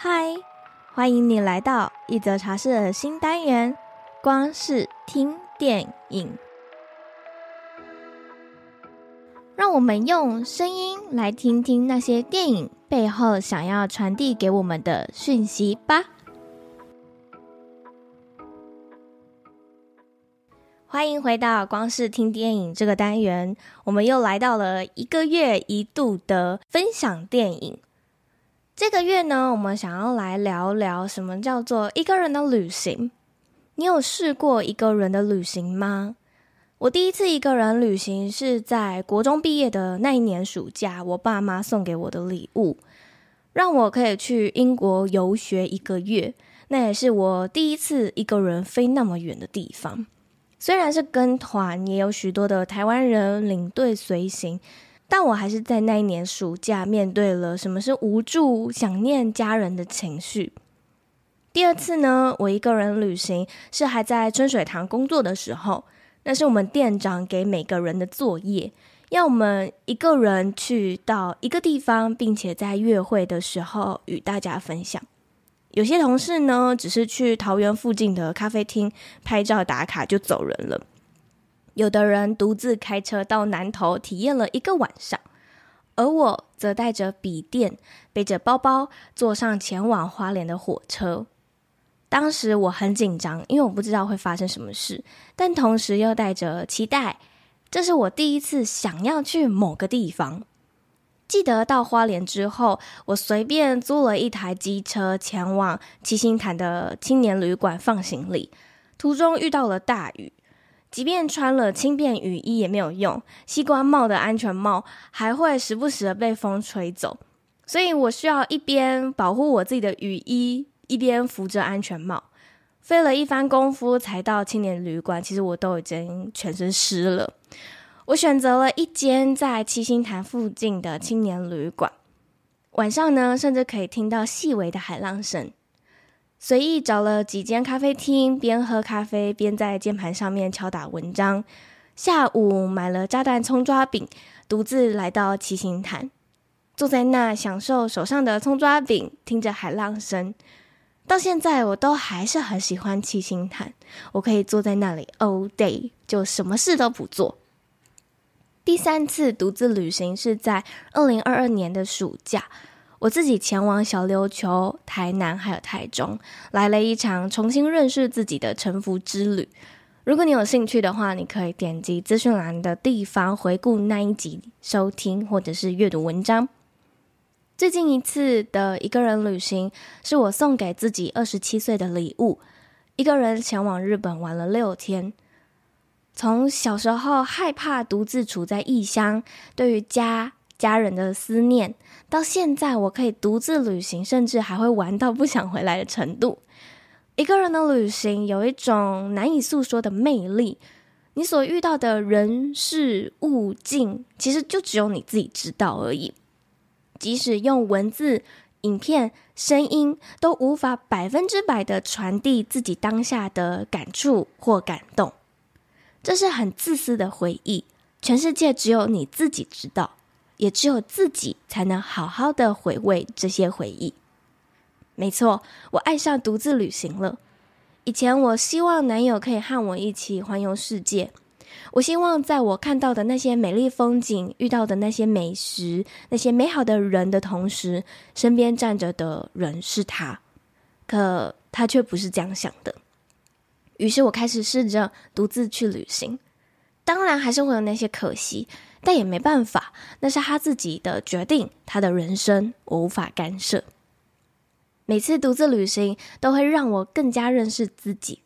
嗨，欢迎你来到一则茶室的新单元——光是听电影。让我们用声音来听听那些电影背后想要传递给我们的讯息吧。欢迎回到光是听电影这个单元，我们又来到了一个月一度的分享电影。这个月呢，我们想要来聊聊什么叫做一个人的旅行。你有试过一个人的旅行吗？我第一次一个人旅行是在国中毕业的那一年暑假，我爸妈送给我的礼物，让我可以去英国游学一个月。那也是我第一次一个人飞那么远的地方。虽然是跟团，也有许多的台湾人领队随行。但我还是在那一年暑假面对了什么是无助、想念家人的情绪。第二次呢，我一个人旅行是还在春水堂工作的时候，那是我们店长给每个人的作业，要我们一个人去到一个地方，并且在约会的时候与大家分享。有些同事呢，只是去桃园附近的咖啡厅拍照打卡就走人了。有的人独自开车到南投体验了一个晚上，而我则带着笔电，背着包包，坐上前往花莲的火车。当时我很紧张，因为我不知道会发生什么事，但同时又带着期待。这是我第一次想要去某个地方。记得到花莲之后，我随便租了一台机车前往七星潭的青年旅馆放行李，途中遇到了大雨。即便穿了轻便雨衣也没有用，西瓜帽的安全帽还会时不时的被风吹走，所以我需要一边保护我自己的雨衣，一边扶着安全帽。费了一番功夫才到青年旅馆，其实我都已经全身湿了。我选择了一间在七星潭附近的青年旅馆，晚上呢，甚至可以听到细微的海浪声。随意找了几间咖啡厅，边喝咖啡边在键盘上面敲打文章。下午买了炸弹葱抓饼，独自来到七星潭，坐在那享受手上的葱抓饼，听着海浪声。到现在我都还是很喜欢七星潭，我可以坐在那里 all day，就什么事都不做。第三次独自旅行是在二零二二年的暑假。我自己前往小琉球、台南还有台中，来了一场重新认识自己的臣服之旅。如果你有兴趣的话，你可以点击资讯栏的地方回顾那一集收听，或者是阅读文章。最近一次的一个人旅行，是我送给自己二十七岁的礼物，一个人前往日本玩了六天。从小时候害怕独自处在异乡，对于家。家人的思念，到现在我可以独自旅行，甚至还会玩到不想回来的程度。一个人的旅行有一种难以诉说的魅力，你所遇到的人事物境，其实就只有你自己知道而已。即使用文字、影片、声音，都无法百分之百的传递自己当下的感触或感动。这是很自私的回忆，全世界只有你自己知道。也只有自己才能好好的回味这些回忆。没错，我爱上独自旅行了。以前我希望男友可以和我一起环游世界，我希望在我看到的那些美丽风景、遇到的那些美食、那些美好的人的同时，身边站着的人是他。可他却不是这样想的。于是我开始试着独自去旅行，当然还是会有那些可惜。但也没办法，那是他自己的决定，他的人生，我无法干涉。每次独自旅行都会让我更加认识自己。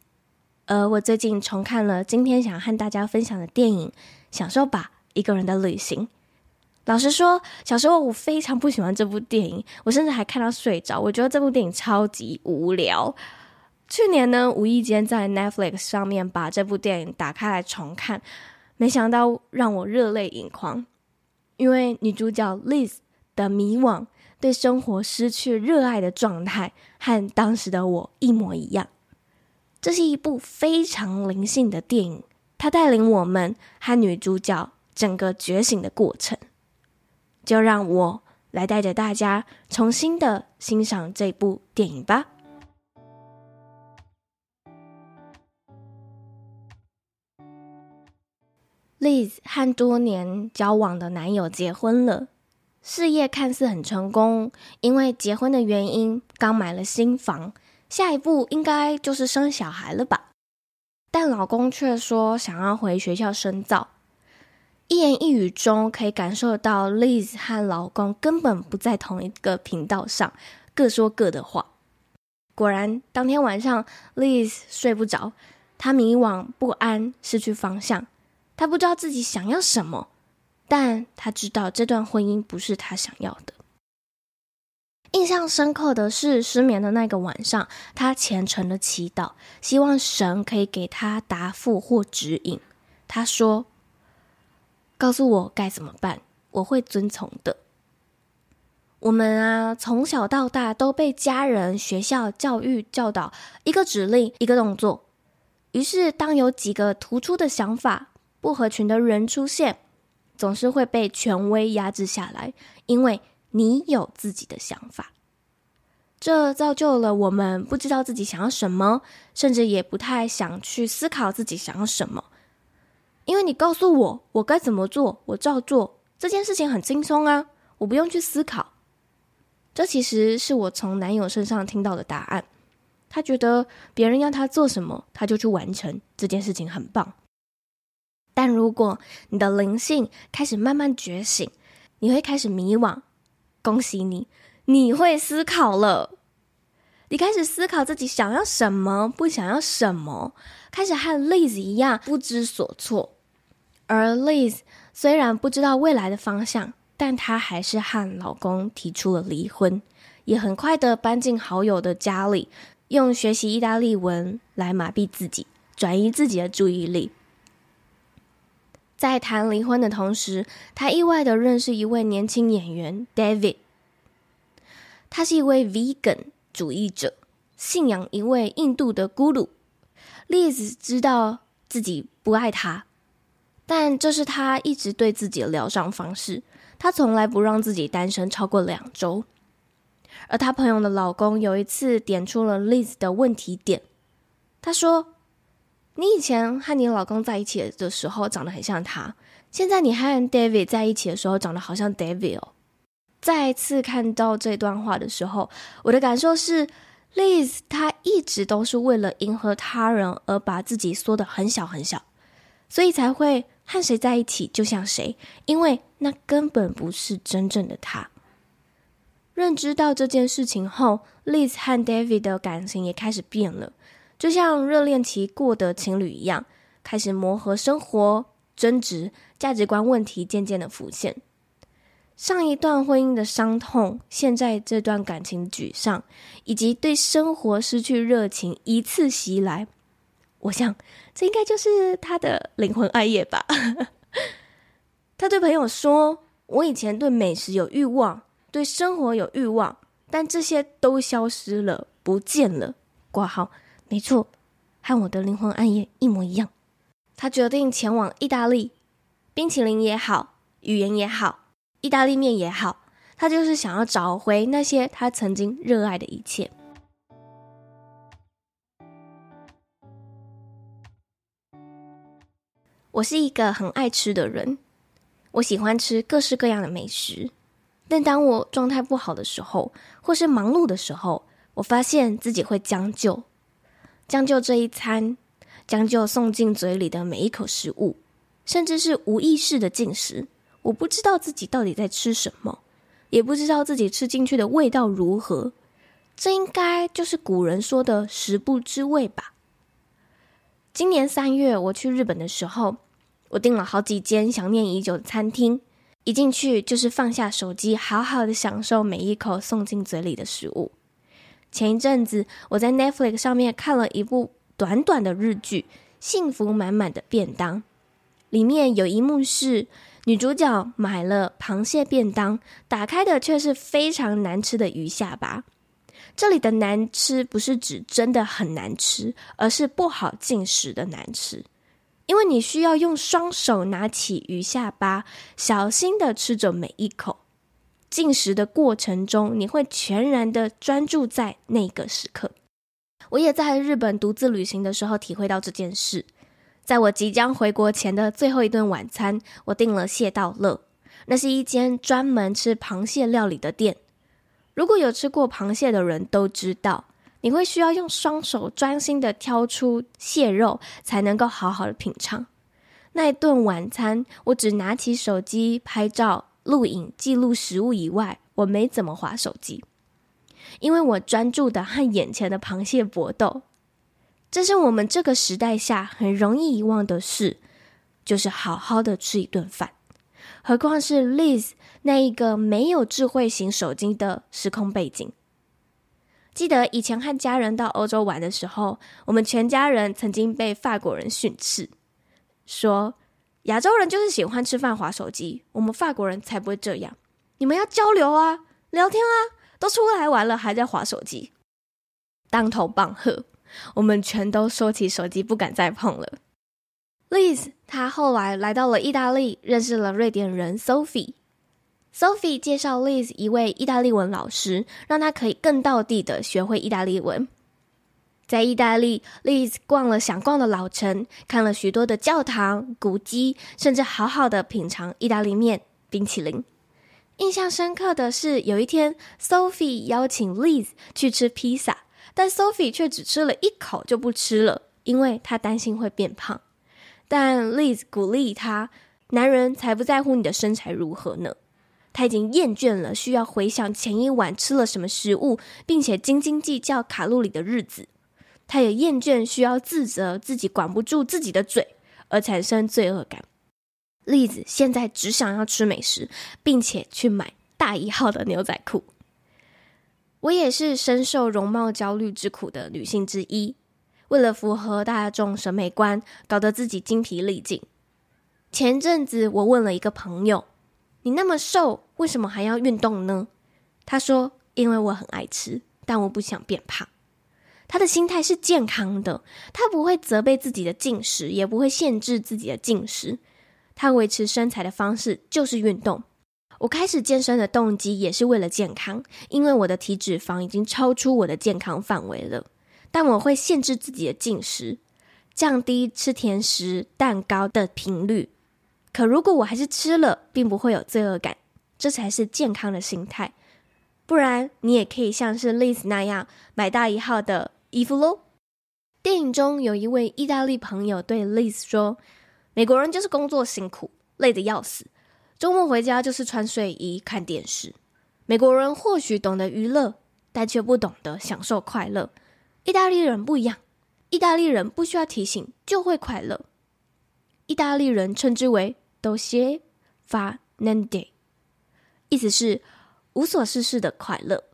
而我最近重看了今天想和大家分享的电影《享受吧，一个人的旅行》。老实说，小时候我非常不喜欢这部电影，我甚至还看到睡着。我觉得这部电影超级无聊。去年呢，无意间在 Netflix 上面把这部电影打开来重看。没想到让我热泪盈眶，因为女主角 Liz 的迷惘、对生活失去热爱的状态，和当时的我一模一样。这是一部非常灵性的电影，它带领我们和女主角整个觉醒的过程。就让我来带着大家重新的欣赏这部电影吧。Liz 和多年交往的男友结婚了，事业看似很成功，因为结婚的原因刚买了新房，下一步应该就是生小孩了吧？但老公却说想要回学校深造。一言一语中可以感受到，Liz 和老公根本不在同一个频道上，各说各的话。果然，当天晚上，Liz 睡不着，她迷惘不安，失去方向。他不知道自己想要什么，但他知道这段婚姻不是他想要的。印象深刻的是，失眠的那个晚上，他虔诚的祈祷，希望神可以给他答复或指引。他说。告诉我该怎么办，我会遵从的。我们啊，从小到大都被家人、学校、教育教导一个指令一个动作。于是，当有几个突出的想法、不合群的人出现，总是会被权威压制下来，因为你有自己的想法。这造就了我们不知道自己想要什么，甚至也不太想去思考自己想要什么。因为你告诉我我该怎么做，我照做，这件事情很轻松啊，我不用去思考。这其实是我从男友身上听到的答案。他觉得别人要他做什么，他就去完成，这件事情很棒。但如果你的灵性开始慢慢觉醒，你会开始迷惘。恭喜你，你会思考了。你开始思考自己想要什么，不想要什么，开始和 Liz 一样不知所措。而 Liz 虽然不知道未来的方向，但她还是和老公提出了离婚，也很快的搬进好友的家里，用学习意大利文来麻痹自己，转移自己的注意力。在谈离婚的同时，他意外的认识一位年轻演员 David，他是一位 Vegan。主义者信仰一位印度的咕噜，Liz 知道自己不爱他，但这是他一直对自己的疗伤方式。他从来不让自己单身超过两周。而他朋友的老公有一次点出了 Liz 的问题点，他说：“你以前和你老公在一起的时候长得很像他，现在你和 David 在一起的时候长得好像 David 哦。”再次看到这段话的时候，我的感受是，Liz 她一直都是为了迎合他人而把自己缩得很小很小，所以才会和谁在一起就像谁，因为那根本不是真正的他。认知到这件事情后，Liz 和 David 的感情也开始变了，就像热恋期过的情侣一样，开始磨合生活、争执、价值观问题渐渐的浮现。上一段婚姻的伤痛，现在这段感情沮丧，以及对生活失去热情一次袭来，我想这应该就是他的灵魂暗夜吧。他对朋友说：“我以前对美食有欲望，对生活有欲望，但这些都消失了，不见了。”挂号，没错，和我的灵魂暗夜一模一样。他决定前往意大利，冰淇淋也好，语言也好。意大利面也好，他就是想要找回那些他曾经热爱的一切。我是一个很爱吃的人，我喜欢吃各式各样的美食。但当我状态不好的时候，或是忙碌的时候，我发现自己会将就，将就这一餐，将就送进嘴里的每一口食物，甚至是无意识的进食。我不知道自己到底在吃什么，也不知道自己吃进去的味道如何。这应该就是古人说的“食不知味”吧。今年三月我去日本的时候，我订了好几间想念已久的餐厅，一进去就是放下手机，好好的享受每一口送进嘴里的食物。前一阵子我在 Netflix 上面看了一部短短的日剧《幸福满满的便当》，里面有一幕是。女主角买了螃蟹便当，打开的却是非常难吃的鱼下巴。这里的难吃不是指真的很难吃，而是不好进食的难吃。因为你需要用双手拿起鱼下巴，小心的吃着每一口。进食的过程中，你会全然的专注在那个时刻。我也在日本独自旅行的时候体会到这件事。在我即将回国前的最后一顿晚餐，我订了蟹道乐，那是一间专门吃螃蟹料理的店。如果有吃过螃蟹的人都知道，你会需要用双手专心的挑出蟹肉，才能够好好的品尝。那一顿晚餐，我只拿起手机拍照、录影、记录食物以外，我没怎么划手机，因为我专注的和眼前的螃蟹搏斗。这是我们这个时代下很容易遗忘的事，就是好好的吃一顿饭。何况是 Liz 那一个没有智慧型手机的时空背景。记得以前和家人到欧洲玩的时候，我们全家人曾经被法国人训斥，说亚洲人就是喜欢吃饭划手机，我们法国人才不会这样。你们要交流啊，聊天啊，都出来玩了还在划手机，当头棒喝。我们全都收起手机，不敢再碰了。Liz，她后来来到了意大利，认识了瑞典人 Sophie。Sophie 介绍 Liz 一位意大利文老师，让她可以更到地的学会意大利文。在意大利，Liz 逛了想逛的老城，看了许多的教堂、古迹，甚至好好的品尝意大利面、冰淇淋。印象深刻的是，有一天 Sophie 邀请 Liz 去吃披萨。但 Sophie 却只吃了一口就不吃了，因为她担心会变胖。但 Liz 鼓励她：“男人才不在乎你的身材如何呢。”他已经厌倦了需要回想前一晚吃了什么食物，并且斤斤计较卡路里的日子。他也厌倦需要自责自己管不住自己的嘴而产生罪恶感。Liz 现在只想要吃美食，并且去买大一号的牛仔裤。我也是深受容貌焦虑之苦的女性之一，为了符合大众审美观，搞得自己精疲力尽。前阵子我问了一个朋友：“你那么瘦，为什么还要运动呢？”他说：“因为我很爱吃，但我不想变胖。”他的心态是健康的，他不会责备自己的进食，也不会限制自己的进食。他维持身材的方式就是运动。我开始健身的动机也是为了健康，因为我的体脂肪已经超出我的健康范围了。但我会限制自己的进食，降低吃甜食、蛋糕的频率。可如果我还是吃了，并不会有罪恶感，这才是健康的心态。不然，你也可以像是 Liz 那样买大一号的衣服喽。电影中有一位意大利朋友对 Liz 说：“美国人就是工作辛苦，累得要死。”周末回家就是穿睡衣看电视。美国人或许懂得娱乐，但却不懂得享受快乐。意大利人不一样，意大利人不需要提醒就会快乐。意大利人称之为 dolce far niente，意思是无所事事的快乐。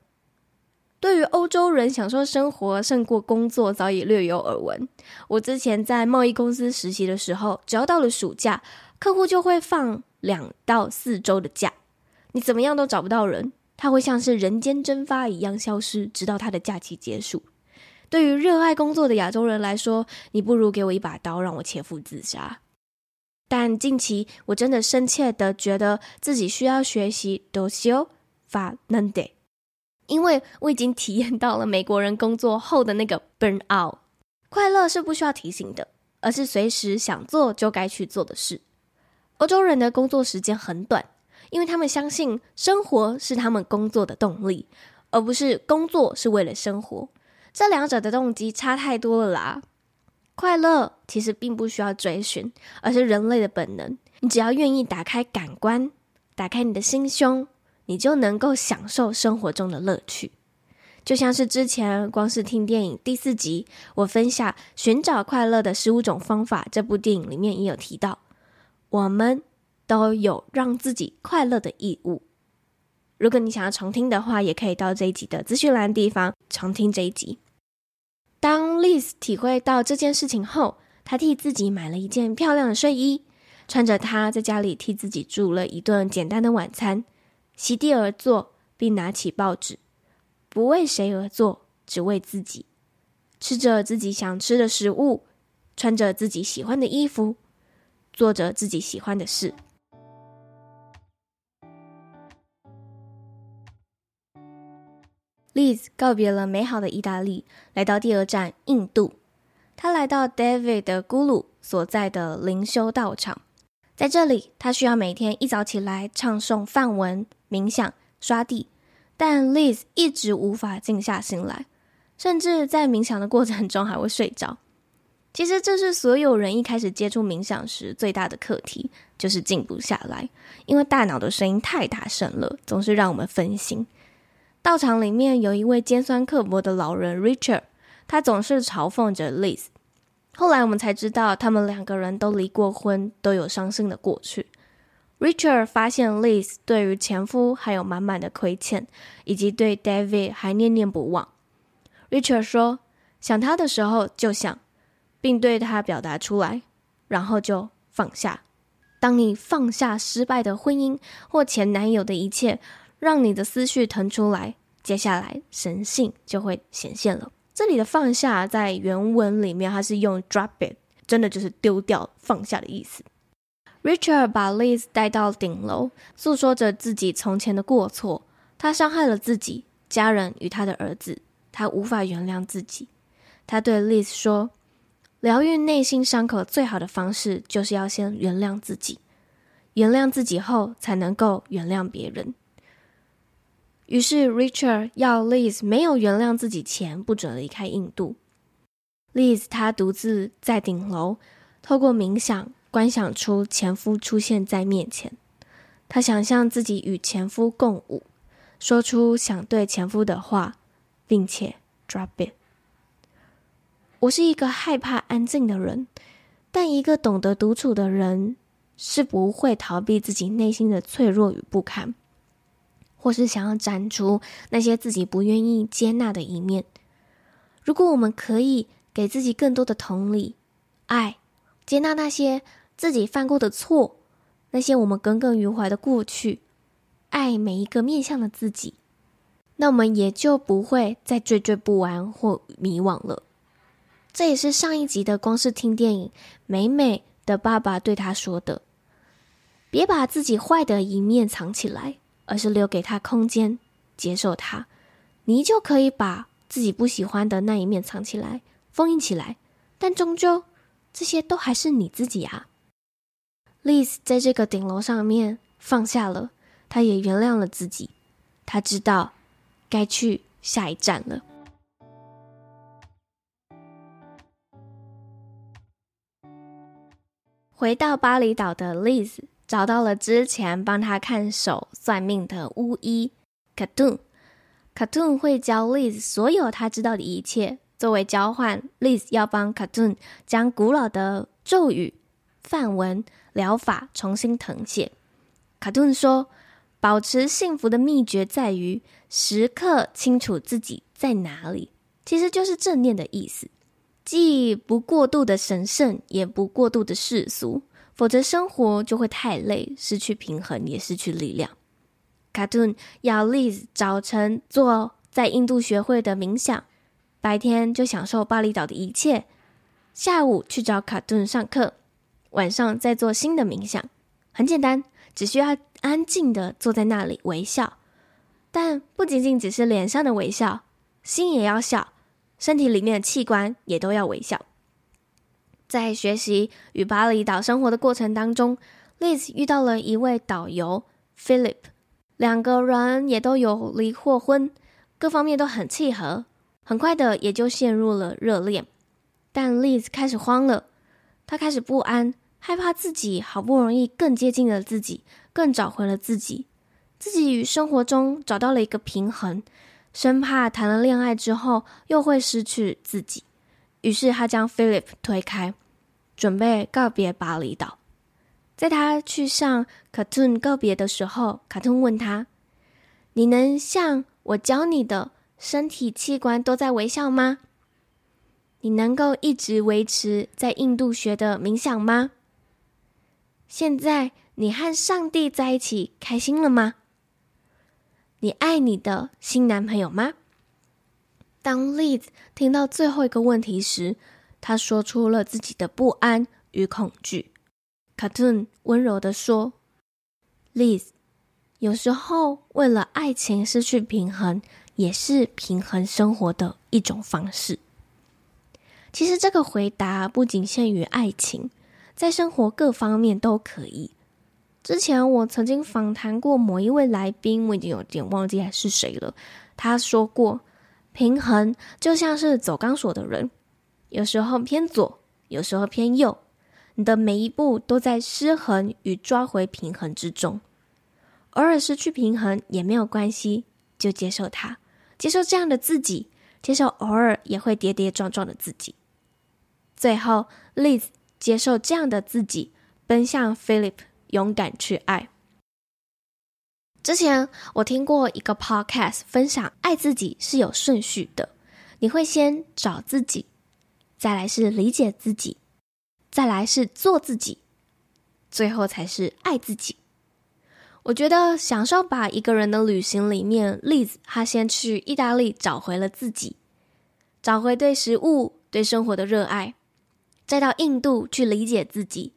对于欧洲人享受生活胜过工作，早已略有耳闻。我之前在贸易公司实习的时候，只要到了暑假，客户就会放。两到四周的假，你怎么样都找不到人，他会像是人间蒸发一样消失，直到他的假期结束。对于热爱工作的亚洲人来说，你不如给我一把刀，让我切腹自杀。但近期我真的深切的觉得自己需要学习 doceo far niente，因为我已经体验到了美国人工作后的那个 burn out。快乐是不需要提醒的，而是随时想做就该去做的事。欧洲人的工作时间很短，因为他们相信生活是他们工作的动力，而不是工作是为了生活。这两者的动机差太多了啦！快乐其实并不需要追寻，而是人类的本能。你只要愿意打开感官，打开你的心胸，你就能够享受生活中的乐趣。就像是之前光是听电影第四集，我分享寻找快乐的十五种方法，这部电影里面也有提到。我们都有让自己快乐的义务。如果你想要重听的话，也可以到这一集的资讯栏地方重听这一集。当 Liz 体会到这件事情后，她替自己买了一件漂亮的睡衣，穿着它在家里替自己煮了一顿简单的晚餐，席地而坐，并拿起报纸，不为谁而做，只为自己，吃着自己想吃的食物，穿着自己喜欢的衣服。做着自己喜欢的事。Liz 告别了美好的意大利，来到第二站印度。他来到 David 的咕噜所在的灵修道场，在这里，他需要每天一早起来唱诵梵文、冥想、刷地。但 Liz 一直无法静下心来，甚至在冥想的过程中还会睡着。其实，这是所有人一开始接触冥想时最大的课题，就是静不下来，因为大脑的声音太大声了，总是让我们分心。道场里面有一位尖酸刻薄的老人 Richard，他总是嘲讽着 Liz。后来我们才知道，他们两个人都离过婚，都有伤心的过去。Richard 发现 Liz 对于前夫还有满满的亏欠，以及对 David 还念念不忘。Richard 说：“想他的时候就想，并对他表达出来，然后就放下。当你放下失败的婚姻或前男友的一切。”让你的思绪腾出来，接下来神性就会显现了。这里的放下在原文里面，它是用 drop it，真的就是丢掉、放下的意思。Richard 把 Liz 带到顶楼，诉说着自己从前的过错。他伤害了自己、家人与他的儿子，他无法原谅自己。他对 Liz 说：“疗愈内心伤口最好的方式，就是要先原谅自己。原谅自己后，才能够原谅别人。”于是，Richard 要 Liz 没有原谅自己前不准离开印度。Liz 她独自在顶楼，透过冥想观想出前夫出现在面前。她想象自己与前夫共舞，说出想对前夫的话，并且 drop it。我是一个害怕安静的人，但一个懂得独处的人是不会逃避自己内心的脆弱与不堪。或是想要斩除那些自己不愿意接纳的一面。如果我们可以给自己更多的同理、爱，接纳那些自己犯过的错，那些我们耿耿于怀的过去，爱每一个面向的自己，那我们也就不会再惴惴不安或迷惘了。这也是上一集的光是听电影，美美的爸爸对他说的：“别把自己坏的一面藏起来。”而是留给他空间，接受他，你就可以把自己不喜欢的那一面藏起来，封印起来。但终究，这些都还是你自己啊。Liz 在这个顶楼上面放下了，他也原谅了自己，他知道该去下一站了。回到巴厘岛的 Liz。找到了之前帮他看手算命的巫医 k a t u n k a t u n 会教 Liz 所有他知道的一切。作为交换，Liz 要帮 k a t u n 将古老的咒语、梵文疗法重新誊写。卡顿说，保持幸福的秘诀在于时刻清楚自己在哪里，其实就是正念的意思，既不过度的神圣，也不过度的世俗。否则生活就会太累，失去平衡，也失去力量。卡顿要 Liz 早晨做在印度学会的冥想，白天就享受巴厘岛的一切，下午去找卡顿上课，晚上再做新的冥想。很简单，只需要安静的坐在那里微笑，但不仅仅只是脸上的微笑，心也要笑，身体里面的器官也都要微笑。在学习与巴厘岛生活的过程当中，Liz 遇到了一位导游 Philip，两个人也都有离过婚，各方面都很契合，很快的也就陷入了热恋。但 Liz 开始慌了，他开始不安，害怕自己好不容易更接近了自己，更找回了自己，自己与生活中找到了一个平衡，生怕谈了恋爱之后又会失去自己。于是他将 Philip 推开，准备告别巴厘岛。在他去向 Cartoon 告别的时候，Khatun 问他：“你能像我教你的，身体器官都在微笑吗？你能够一直维持在印度学的冥想吗？现在你和上帝在一起，开心了吗？你爱你的新男朋友吗？”当 Liz 听到最后一个问题时，他说出了自己的不安与恐惧。Khatun 温柔地说：“Liz，有时候为了爱情失去平衡，也是平衡生活的一种方式。其实这个回答不仅限于爱情，在生活各方面都可以。之前我曾经访谈过某一位来宾，我已经有点忘记还是谁了。他说过，平衡就像是走钢索的人，有时候偏左，有时候偏右，你的每一步都在失衡与抓回平衡之中。偶尔失去平衡也没有关系，就接受它，接受这样的自己，接受偶尔也会跌跌撞撞的自己。最后，Liz 接受这样的自己，奔向 Philip，勇敢去爱。之前我听过一个 podcast 分享，爱自己是有顺序的，你会先找自己，再来是理解自己，再来是做自己，最后才是爱自己。我觉得享受吧一个人的旅行里面，Liz 她先去意大利找回了自己，找回对食物、对生活的热爱，再到印度去理解自己，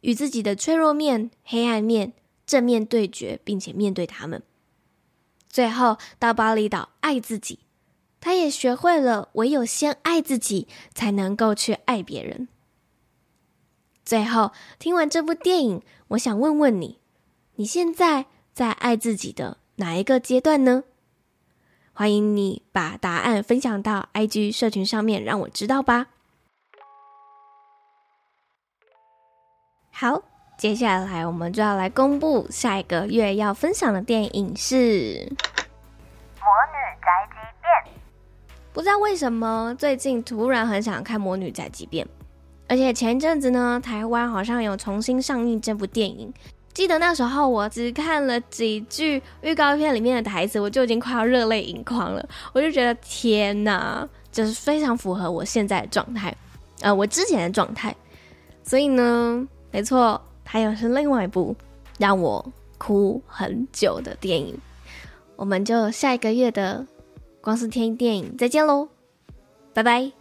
与自己的脆弱面、黑暗面正面对决，并且面对他们。最后到巴厘岛爱自己，他也学会了唯有先爱自己，才能够去爱别人。最后听完这部电影，我想问问你。你现在在爱自己的哪一个阶段呢？欢迎你把答案分享到 IG 社群上面，让我知道吧。好，接下来我们就要来公布下一个月要分享的电影是《魔女宅急便》。不知道为什么最近突然很想看《魔女宅急便》，而且前一阵子呢，台湾好像有重新上映这部电影。记得那时候，我只看了几句预告片里面的台词，我就已经快要热泪盈眶了。我就觉得天哪，就是非常符合我现在的状态，呃，我之前的状态。所以呢，没错，它又是另外一部让我哭很久的电影。我们就下一个月的光是天电影再见喽，拜拜。